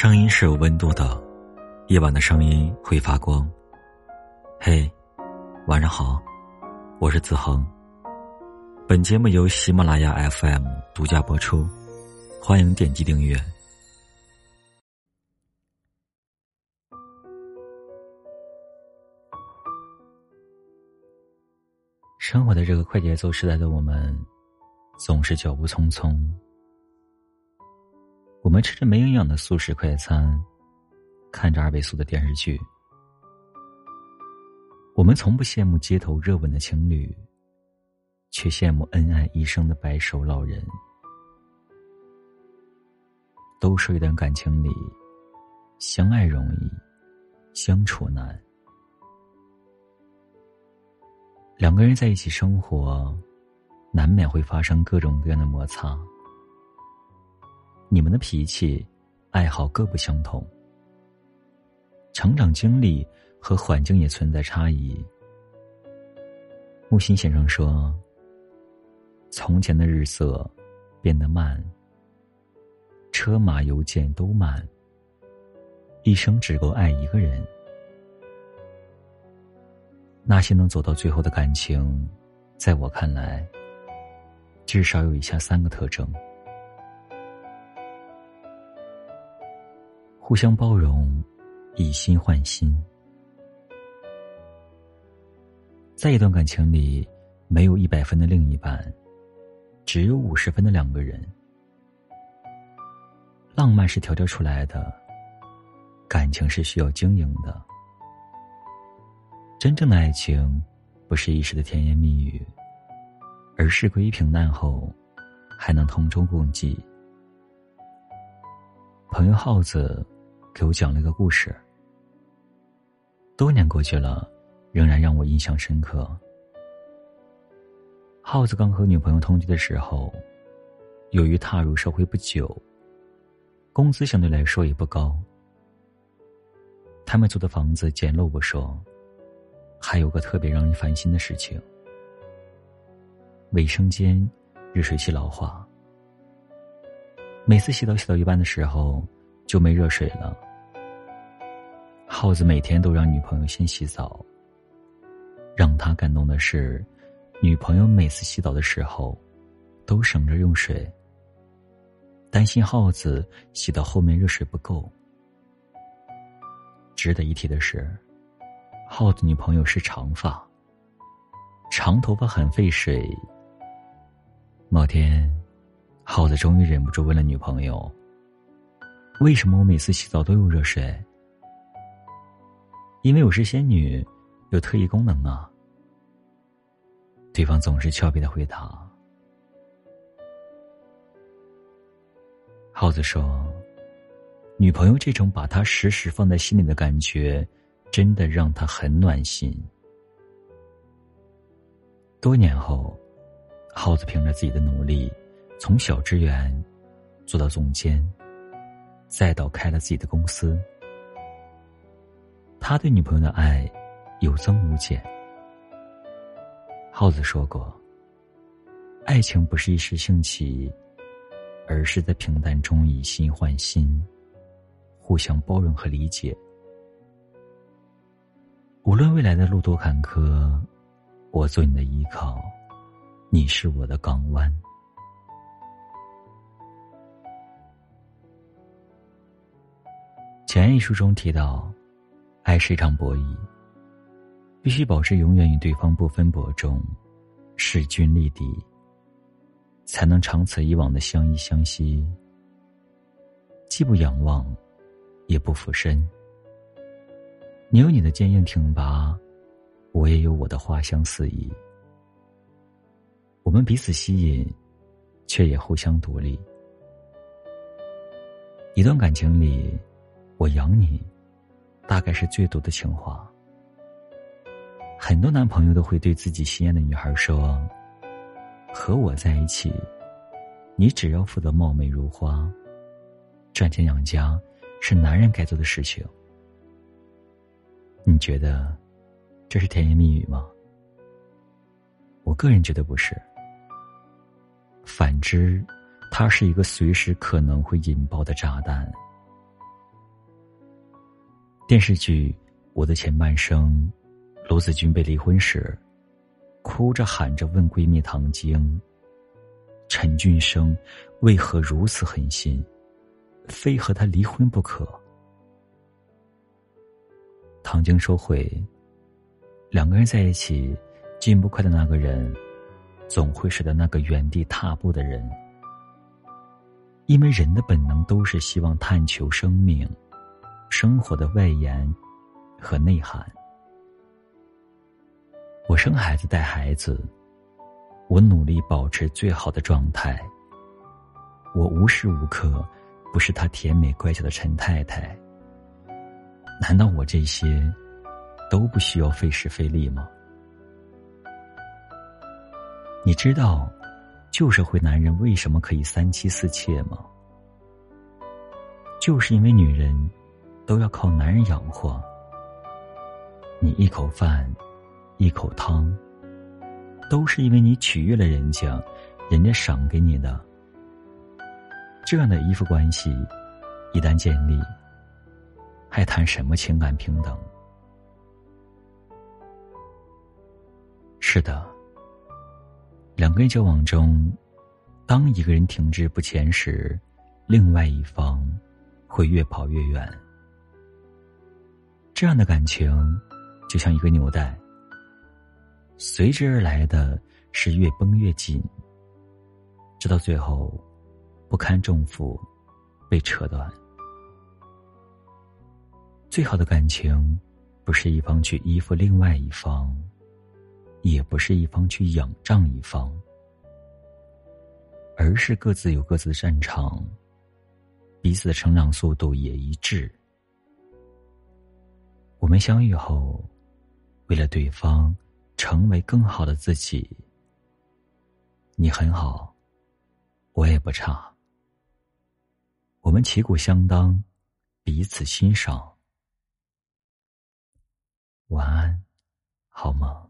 声音是有温度的，夜晚的声音会发光。嘿，晚上好，我是子恒。本节目由喜马拉雅 FM 独家播出，欢迎点击订阅。生活在这个快节奏时代的我们，总是脚步匆匆。我们吃着没营养的速食快餐，看着二倍速的电视剧。我们从不羡慕街头热吻的情侣，却羡慕恩爱一生的白首老人。都说一段感情里，相爱容易，相处难。两个人在一起生活，难免会发生各种各样的摩擦。你们的脾气、爱好各不相同，成长经历和环境也存在差异。木心先生说：“从前的日色变得慢，车马邮件都慢，一生只够爱一个人。那些能走到最后的感情，在我看来，至少有以下三个特征。”互相包容，以心换心。在一段感情里，没有一百分的另一半，只有五十分的两个人。浪漫是调教出来的，感情是需要经营的。真正的爱情，不是一时的甜言蜜语，而是归于平淡后，还能同舟共济。朋友耗子。给我讲了一个故事。多年过去了，仍然让我印象深刻。耗子刚和女朋友同居的时候，由于踏入社会不久，工资相对来说也不高。他们租的房子简陋不说，还有个特别让人烦心的事情：卫生间热水器老化，每次洗澡洗到一半的时候就没热水了。耗子每天都让女朋友先洗澡。让他感动的是，女朋友每次洗澡的时候，都省着用水。担心耗子洗到后面热水不够。值得一提的是，耗子女朋友是长发，长头发很费水。某天，耗子终于忍不住问了女朋友：“为什么我每次洗澡都用热水？”因为我是仙女，有特异功能啊。对方总是俏皮的回答。耗子说：“女朋友这种把他时时放在心里的感觉，真的让他很暖心。”多年后，耗子凭着自己的努力，从小职员做到总监，再到开了自己的公司。他对女朋友的爱有增无减。耗子说过：“爱情不是一时兴起，而是在平淡中以心换心，互相包容和理解。无论未来的路多坎坷，我做你的依靠，你是我的港湾。”前一书中提到。爱是一场博弈，必须保持永远与对方不分伯仲，势均力敌，才能长此以往的相依相惜。既不仰望，也不俯身。你有你的坚硬挺拔，我也有我的花香四溢。我们彼此吸引，却也互相独立。一段感情里，我养你。大概是最毒的情话。很多男朋友都会对自己心爱的女孩说：“和我在一起，你只要负责貌美如花，赚钱养家是男人该做的事情。”你觉得这是甜言蜜语吗？我个人觉得不是。反之，它是一个随时可能会引爆的炸弹。电视剧《我的前半生》，罗子君被离婚时，哭着喊着问闺蜜唐晶：“陈俊生为何如此狠心，非和他离婚不可？”唐晶说：“会。两个人在一起，进不快的那个人，总会使得那个原地踏步的人。因为人的本能都是希望探求生命。”生活的外延和内涵。我生孩子带孩子，我努力保持最好的状态。我无时无刻不是他甜美乖巧的陈太太。难道我这些都不需要费时费力吗？你知道旧社会男人为什么可以三妻四妾吗？就是因为女人。都要靠男人养活。你一口饭，一口汤，都是因为你取悦了人家，人家赏给你的。这样的依附关系一旦建立，还谈什么情感平等？是的，两个人交往中，当一个人停滞不前时，另外一方会越跑越远。这样的感情，就像一个纽带，随之而来的是越绷越紧，直到最后不堪重负，被扯断。最好的感情，不是一方去依附另外一方，也不是一方去仰仗一方，而是各自有各自的战场，彼此的成长速度也一致。我们相遇后，为了对方，成为更好的自己。你很好，我也不差。我们旗鼓相当，彼此欣赏。晚安，好梦。